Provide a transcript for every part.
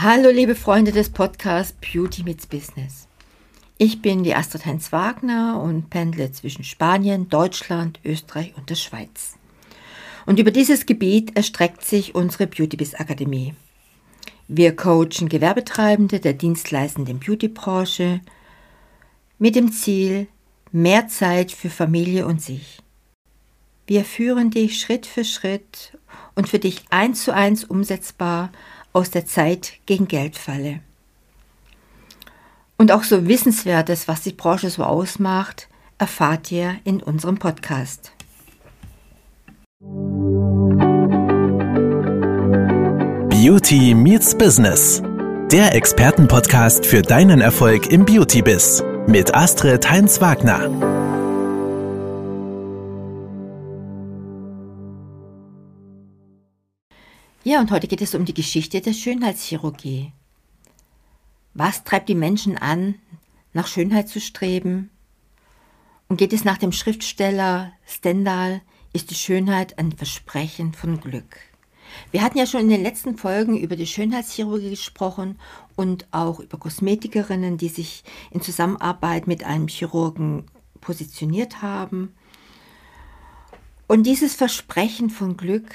Hallo liebe Freunde des Podcasts Beauty meets Business. Ich bin die Astrid Heinz Wagner und pendle zwischen Spanien, Deutschland, Österreich und der Schweiz. Und über dieses Gebiet erstreckt sich unsere Beauty Biz Akademie. Wir coachen Gewerbetreibende der dienstleistenden Beautybranche mit dem Ziel mehr Zeit für Familie und sich. Wir führen dich Schritt für Schritt und für dich eins zu eins umsetzbar aus der Zeit gegen Geldfalle. Und auch so Wissenswertes, was die Branche so ausmacht, erfahrt ihr in unserem Podcast. Beauty meets Business. Der Expertenpodcast für deinen Erfolg im Beauty-Biz mit Astrid Heinz-Wagner. Ja, und heute geht es um die Geschichte der Schönheitschirurgie. Was treibt die Menschen an, nach Schönheit zu streben? Und geht es nach dem Schriftsteller Stendhal, ist die Schönheit ein Versprechen von Glück. Wir hatten ja schon in den letzten Folgen über die Schönheitschirurgie gesprochen und auch über Kosmetikerinnen, die sich in Zusammenarbeit mit einem Chirurgen positioniert haben. Und dieses Versprechen von Glück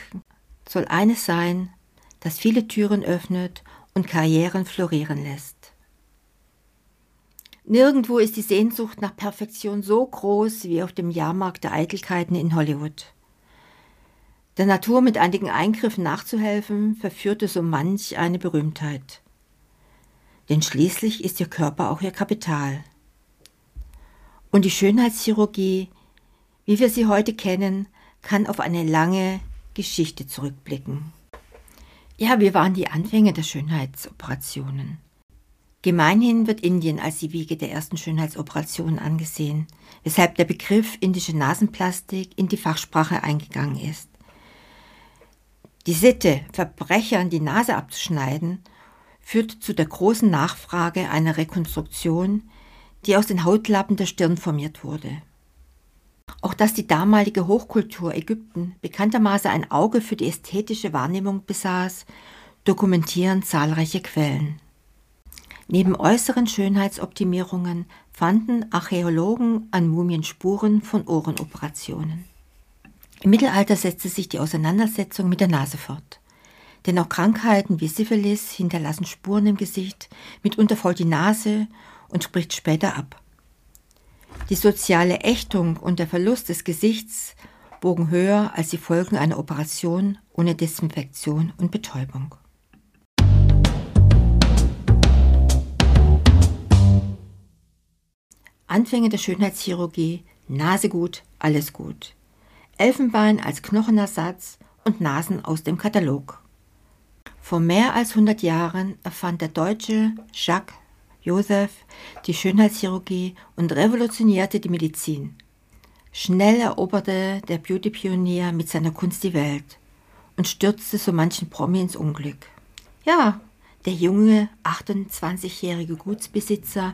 soll eines sein, das viele Türen öffnet und Karrieren florieren lässt. Nirgendwo ist die Sehnsucht nach Perfektion so groß wie auf dem Jahrmarkt der Eitelkeiten in Hollywood. Der Natur mit einigen Eingriffen nachzuhelfen, verführte so manch eine Berühmtheit. Denn schließlich ist ihr Körper auch ihr Kapital. Und die Schönheitschirurgie, wie wir sie heute kennen, kann auf eine lange, Geschichte zurückblicken. Ja, wir waren die Anfänge der Schönheitsoperationen. Gemeinhin wird Indien als die Wiege der ersten Schönheitsoperationen angesehen, weshalb der Begriff indische Nasenplastik in die Fachsprache eingegangen ist. Die Sitte, Verbrechern die Nase abzuschneiden, führt zu der großen Nachfrage einer Rekonstruktion, die aus den Hautlappen der Stirn formiert wurde. Auch dass die damalige Hochkultur Ägypten bekanntermaßen ein Auge für die ästhetische Wahrnehmung besaß, dokumentieren zahlreiche Quellen. Neben äußeren Schönheitsoptimierungen fanden Archäologen an Mumien Spuren von Ohrenoperationen. Im Mittelalter setzte sich die Auseinandersetzung mit der Nase fort. Denn auch Krankheiten wie Syphilis hinterlassen Spuren im Gesicht, mitunter voll die Nase und spricht später ab. Die soziale Ächtung und der Verlust des Gesichts bogen höher als die Folgen einer Operation ohne Desinfektion und Betäubung. Anfänge der Schönheitschirurgie, Nase gut, alles gut. Elfenbein als Knochenersatz und Nasen aus dem Katalog. Vor mehr als 100 Jahren erfand der Deutsche Jacques Joseph die Schönheitschirurgie und revolutionierte die Medizin. Schnell eroberte der Beauty-Pionier mit seiner Kunst die Welt und stürzte so manchen Promi ins Unglück. Ja, der junge 28-jährige Gutsbesitzer,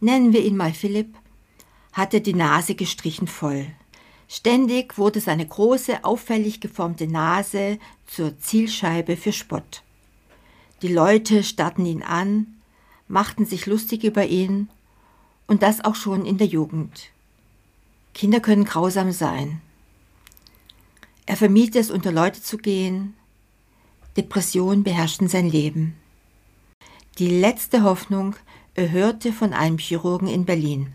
nennen wir ihn mal Philipp, hatte die Nase gestrichen voll. Ständig wurde seine große, auffällig geformte Nase zur Zielscheibe für Spott. Die Leute starrten ihn an, machten sich lustig über ihn und das auch schon in der Jugend. Kinder können grausam sein. Er vermied es, unter Leute zu gehen. Depressionen beherrschten sein Leben. Die letzte Hoffnung erhörte von einem Chirurgen in Berlin.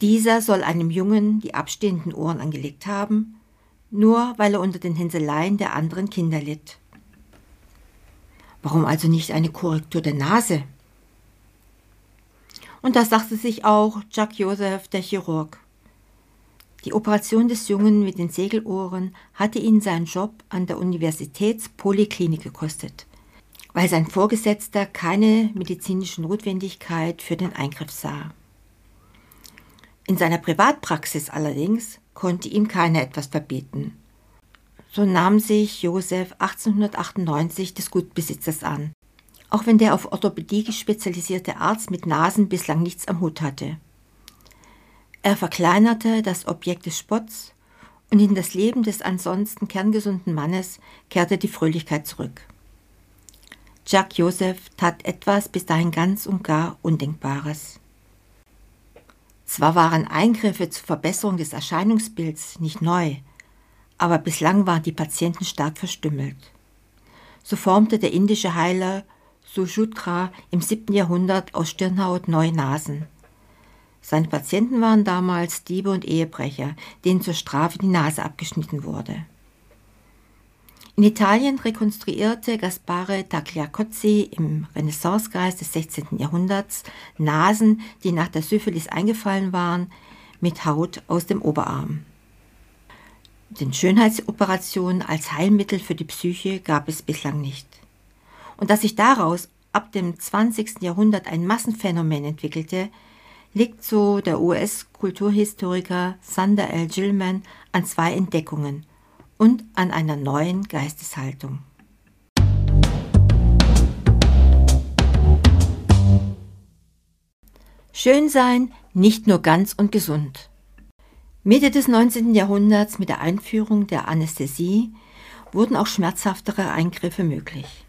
Dieser soll einem Jungen die abstehenden Ohren angelegt haben, nur weil er unter den Hänseleien der anderen Kinder litt. Warum also nicht eine Korrektur der Nase? Und das sagte sich auch Jacques Joseph, der Chirurg. Die Operation des Jungen mit den Segelohren hatte ihn seinen Job an der Universitätspoliklinik gekostet, weil sein Vorgesetzter keine medizinische Notwendigkeit für den Eingriff sah. In seiner Privatpraxis allerdings konnte ihm keiner etwas verbieten. So nahm sich Josef 1898 des Gutbesitzers an, auch wenn der auf Orthopädie spezialisierte Arzt mit Nasen bislang nichts am Hut hatte. Er verkleinerte das Objekt des Spotts und in das Leben des ansonsten kerngesunden Mannes kehrte die Fröhlichkeit zurück. Jacques Joseph tat etwas bis dahin ganz und gar Undenkbares. Zwar waren Eingriffe zur Verbesserung des Erscheinungsbilds nicht neu, aber bislang waren die Patienten stark verstümmelt. So formte der indische Heiler Sujutra im 7. Jahrhundert aus Stirnhaut neue Nasen. Seine Patienten waren damals Diebe und Ehebrecher, denen zur Strafe die Nase abgeschnitten wurde. In Italien rekonstruierte Gaspare Tagliacozzi im Renaissancegeist des 16. Jahrhunderts Nasen, die nach der Syphilis eingefallen waren, mit Haut aus dem Oberarm. Den Schönheitsoperationen als Heilmittel für die Psyche gab es bislang nicht. Und dass sich daraus ab dem 20. Jahrhundert ein Massenphänomen entwickelte, liegt so der US-Kulturhistoriker Sander L. Gilman an zwei Entdeckungen – und an einer neuen Geisteshaltung. Schön sein, nicht nur ganz und gesund. Mitte des 19. Jahrhunderts mit der Einführung der Anästhesie wurden auch schmerzhaftere Eingriffe möglich.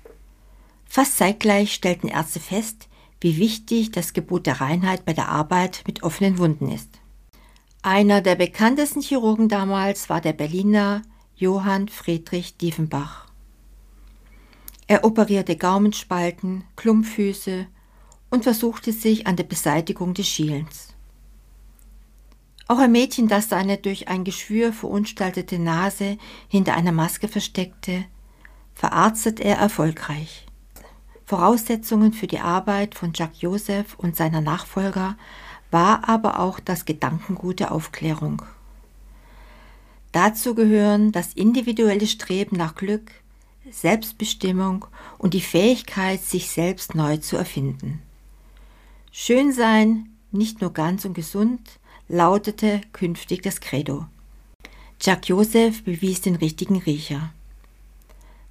Fast zeitgleich stellten Ärzte fest, wie wichtig das Gebot der Reinheit bei der Arbeit mit offenen Wunden ist. Einer der bekanntesten Chirurgen damals war der Berliner Johann Friedrich Diefenbach. Er operierte Gaumenspalten, Klumpfüße und versuchte sich an der Beseitigung des Schielens. Auch ein Mädchen, das seine durch ein Geschwür verunstaltete Nase hinter einer Maske versteckte, verarztet er erfolgreich. Voraussetzungen für die Arbeit von Jacques Joseph und seiner Nachfolger war aber auch das Gedankengut der Aufklärung. Dazu gehören das individuelle Streben nach Glück, Selbstbestimmung und die Fähigkeit, sich selbst neu zu erfinden. Schön sein, nicht nur ganz und gesund, lautete künftig das Credo. Jacques Joseph bewies den richtigen Riecher.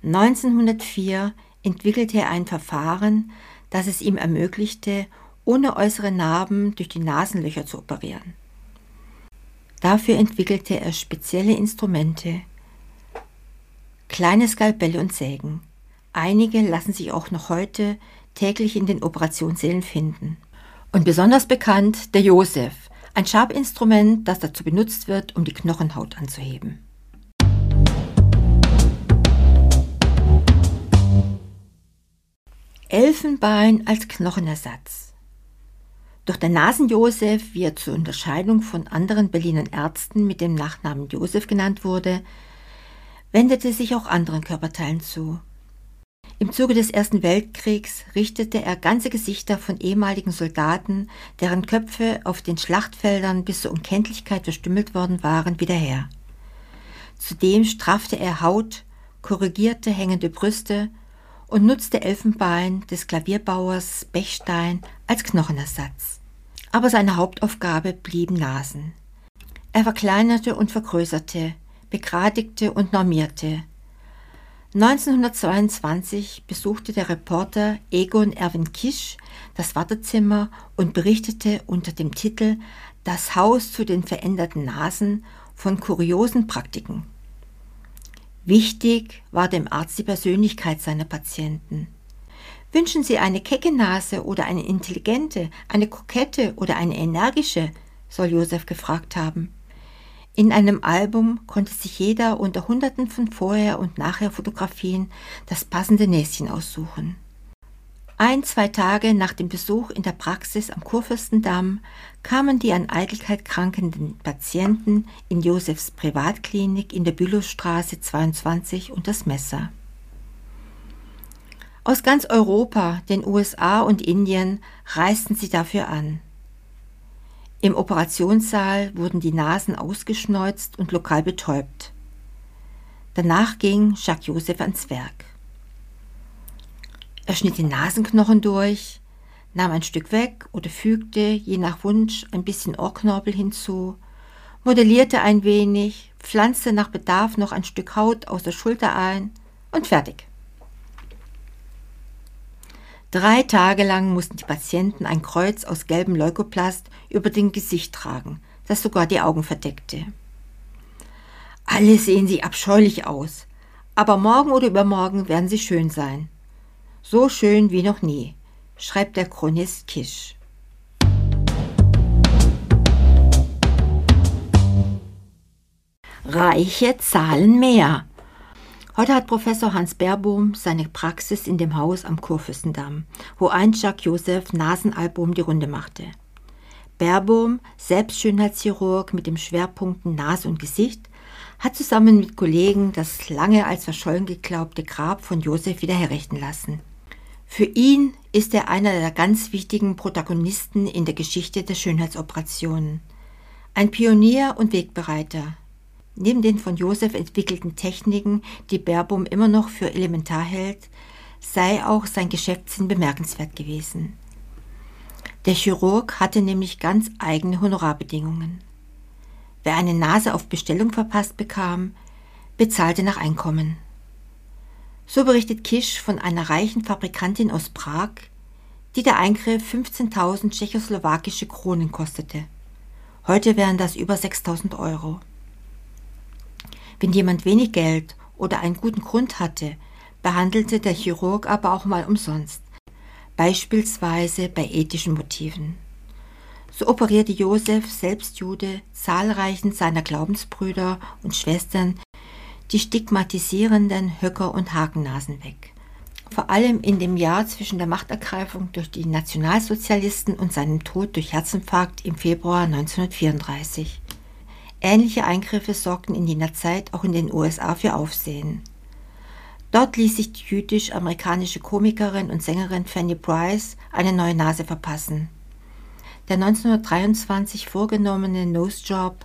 1904 entwickelte er ein Verfahren, das es ihm ermöglichte, ohne äußere Narben durch die Nasenlöcher zu operieren. Dafür entwickelte er spezielle Instrumente, kleine Skalpelle und Sägen. Einige lassen sich auch noch heute täglich in den Operationssälen finden. Und besonders bekannt der Josef, ein Schabinstrument, das dazu benutzt wird, um die Knochenhaut anzuheben. Elfenbein als Knochenersatz. Doch der Nasenjosef, wie er zur Unterscheidung von anderen Berliner Ärzten mit dem Nachnamen Josef genannt wurde, wendete sich auch anderen Körperteilen zu. Im Zuge des Ersten Weltkriegs richtete er ganze Gesichter von ehemaligen Soldaten, deren Köpfe auf den Schlachtfeldern bis zur Unkenntlichkeit verstümmelt worden waren, wieder her. Zudem straffte er Haut, korrigierte hängende Brüste und nutzte Elfenbein des Klavierbauers Bechstein als Knochenersatz. Aber seine Hauptaufgabe blieben Nasen. Er verkleinerte und vergrößerte, begradigte und normierte. 1922 besuchte der Reporter Egon Erwin Kisch das Wartezimmer und berichtete unter dem Titel Das Haus zu den veränderten Nasen von kuriosen Praktiken. Wichtig war dem Arzt die Persönlichkeit seiner Patienten. Wünschen Sie eine kecke Nase oder eine intelligente, eine kokette oder eine energische? soll Josef gefragt haben. In einem Album konnte sich jeder unter Hunderten von Vorher- und Nachher-Fotografien das passende Näschen aussuchen. Ein, zwei Tage nach dem Besuch in der Praxis am Kurfürstendamm kamen die an Eitelkeit krankenden Patienten in Josefs Privatklinik in der Bülowstraße 22 unter das Messer. Aus ganz Europa, den USA und Indien reisten sie dafür an. Im Operationssaal wurden die Nasen ausgeschneuzt und lokal betäubt. Danach ging Jacques Joseph ans Werk. Er schnitt den Nasenknochen durch, nahm ein Stück weg oder fügte, je nach Wunsch, ein bisschen Ohrknorpel hinzu, modellierte ein wenig, pflanzte nach Bedarf noch ein Stück Haut aus der Schulter ein und fertig. Drei Tage lang mussten die Patienten ein Kreuz aus gelbem Leukoplast über dem Gesicht tragen, das sogar die Augen verdeckte. Alle sehen sie abscheulich aus, aber morgen oder übermorgen werden sie schön sein, So schön wie noch nie, schreibt der Chronist Kisch. Reiche zahlen mehr. Heute hat Professor Hans Baerbohm seine Praxis in dem Haus am Kurfürstendamm, wo einst Jacques Joseph Nasenalbum die Runde machte. Baerbohm, selbst Schönheitschirurg mit dem Schwerpunkt Nase und Gesicht, hat zusammen mit Kollegen das lange als verschollen geglaubte Grab von Josef wieder herrichten lassen. Für ihn ist er einer der ganz wichtigen Protagonisten in der Geschichte der Schönheitsoperationen. Ein Pionier und Wegbereiter. Neben den von Josef entwickelten Techniken, die Baerbohm immer noch für elementar hält, sei auch sein Geschäftssinn bemerkenswert gewesen. Der Chirurg hatte nämlich ganz eigene Honorarbedingungen. Wer eine Nase auf Bestellung verpasst bekam, bezahlte nach Einkommen. So berichtet Kisch von einer reichen Fabrikantin aus Prag, die der Eingriff 15.000 tschechoslowakische Kronen kostete. Heute wären das über 6.000 Euro. Wenn jemand wenig Geld oder einen guten Grund hatte, behandelte der Chirurg aber auch mal umsonst, beispielsweise bei ethischen Motiven. So operierte Josef, selbst Jude, zahlreichen seiner Glaubensbrüder und Schwestern die stigmatisierenden Höcker und Hakennasen weg. Vor allem in dem Jahr zwischen der Machtergreifung durch die Nationalsozialisten und seinem Tod durch Herzinfarkt im Februar 1934. Ähnliche Eingriffe sorgten in jener Zeit auch in den USA für Aufsehen. Dort ließ sich die jüdisch-amerikanische Komikerin und Sängerin Fanny Price eine neue Nase verpassen. Der 1923 vorgenommene Nosejob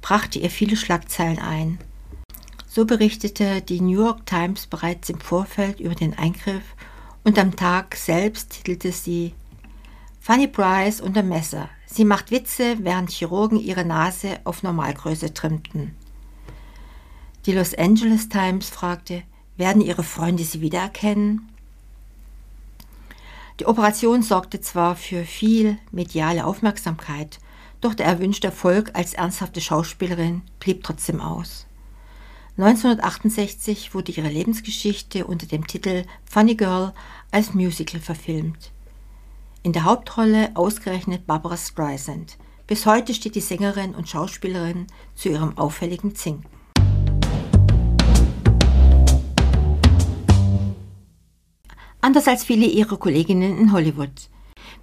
brachte ihr viele Schlagzeilen ein. So berichtete die New York Times bereits im Vorfeld über den Eingriff und am Tag selbst titelte sie Fanny Price unter Messer. Sie macht Witze, während Chirurgen ihre Nase auf Normalgröße trimmten. Die Los Angeles Times fragte, werden ihre Freunde sie wiedererkennen? Die Operation sorgte zwar für viel mediale Aufmerksamkeit, doch der erwünschte Erfolg als ernsthafte Schauspielerin blieb trotzdem aus. 1968 wurde ihre Lebensgeschichte unter dem Titel Funny Girl als Musical verfilmt. In der Hauptrolle ausgerechnet Barbara Streisand. Bis heute steht die Sängerin und Schauspielerin zu ihrem auffälligen Zinken. anders als viele ihrer Kolleginnen in Hollywood.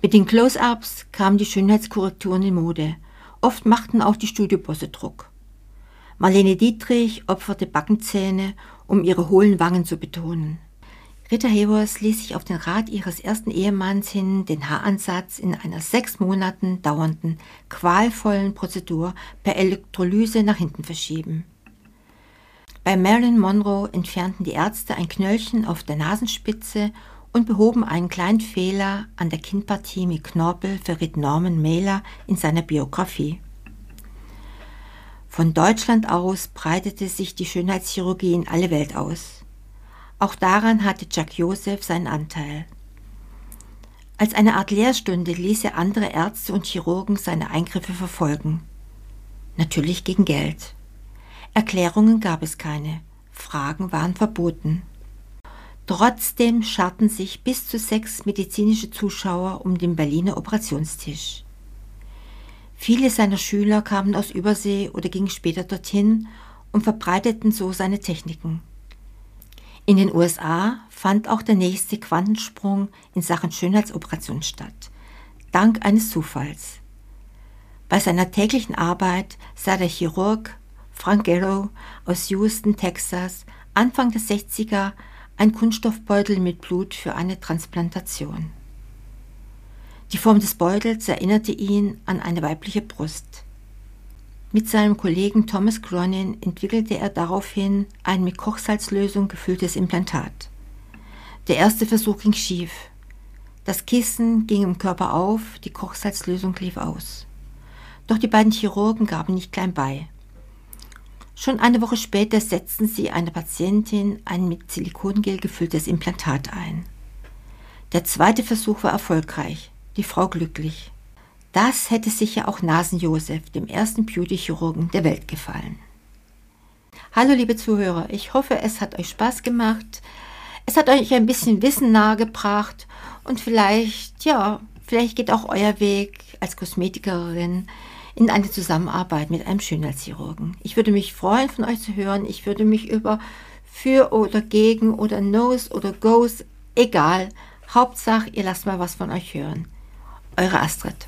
Mit den Close-ups kamen die Schönheitskorrekturen in Mode. Oft machten auch die Studiobosse Druck. Marlene Dietrich opferte Backenzähne, um ihre hohlen Wangen zu betonen. Rita Hayworth ließ sich auf den Rat ihres ersten Ehemanns hin den Haaransatz in einer sechs Monaten dauernden, qualvollen Prozedur per Elektrolyse nach hinten verschieben. Bei Marilyn Monroe entfernten die Ärzte ein Knöllchen auf der Nasenspitze und behoben einen kleinen Fehler an der Kinnpartie mit Knorpel, verriet Norman Mailer in seiner Biografie. Von Deutschland aus breitete sich die Schönheitschirurgie in alle Welt aus. Auch daran hatte Jack Joseph seinen Anteil. Als eine Art Lehrstunde ließ er andere Ärzte und Chirurgen seine Eingriffe verfolgen. Natürlich gegen Geld. Erklärungen gab es keine, Fragen waren verboten. Trotzdem scharten sich bis zu sechs medizinische Zuschauer um den Berliner Operationstisch. Viele seiner Schüler kamen aus Übersee oder gingen später dorthin und verbreiteten so seine Techniken. In den USA fand auch der nächste Quantensprung in Sachen Schönheitsoperation statt, dank eines Zufalls. Bei seiner täglichen Arbeit sah der Chirurg Frank Garrow aus Houston, Texas, Anfang der 60er ein Kunststoffbeutel mit Blut für eine Transplantation. Die Form des Beutels erinnerte ihn an eine weibliche Brust. Mit seinem Kollegen Thomas Cronin entwickelte er daraufhin ein mit Kochsalzlösung gefülltes Implantat. Der erste Versuch ging schief. Das Kissen ging im Körper auf, die Kochsalzlösung lief aus. Doch die beiden Chirurgen gaben nicht klein bei. Schon eine Woche später setzten sie einer Patientin ein mit Silikongel gefülltes Implantat ein. Der zweite Versuch war erfolgreich, die Frau glücklich. Das hätte sicher auch Nasen-Josef, dem ersten Beauty-Chirurgen der Welt, gefallen. Hallo liebe Zuhörer, ich hoffe, es hat euch Spaß gemacht. Es hat euch ein bisschen Wissen nahegebracht und vielleicht, ja, vielleicht geht auch euer Weg als Kosmetikerin in eine Zusammenarbeit mit einem Schönheitschirurgen. Ich würde mich freuen, von euch zu hören. Ich würde mich über für oder gegen oder No's oder Go's, egal. Hauptsache, ihr lasst mal was von euch hören. Eure Astrid.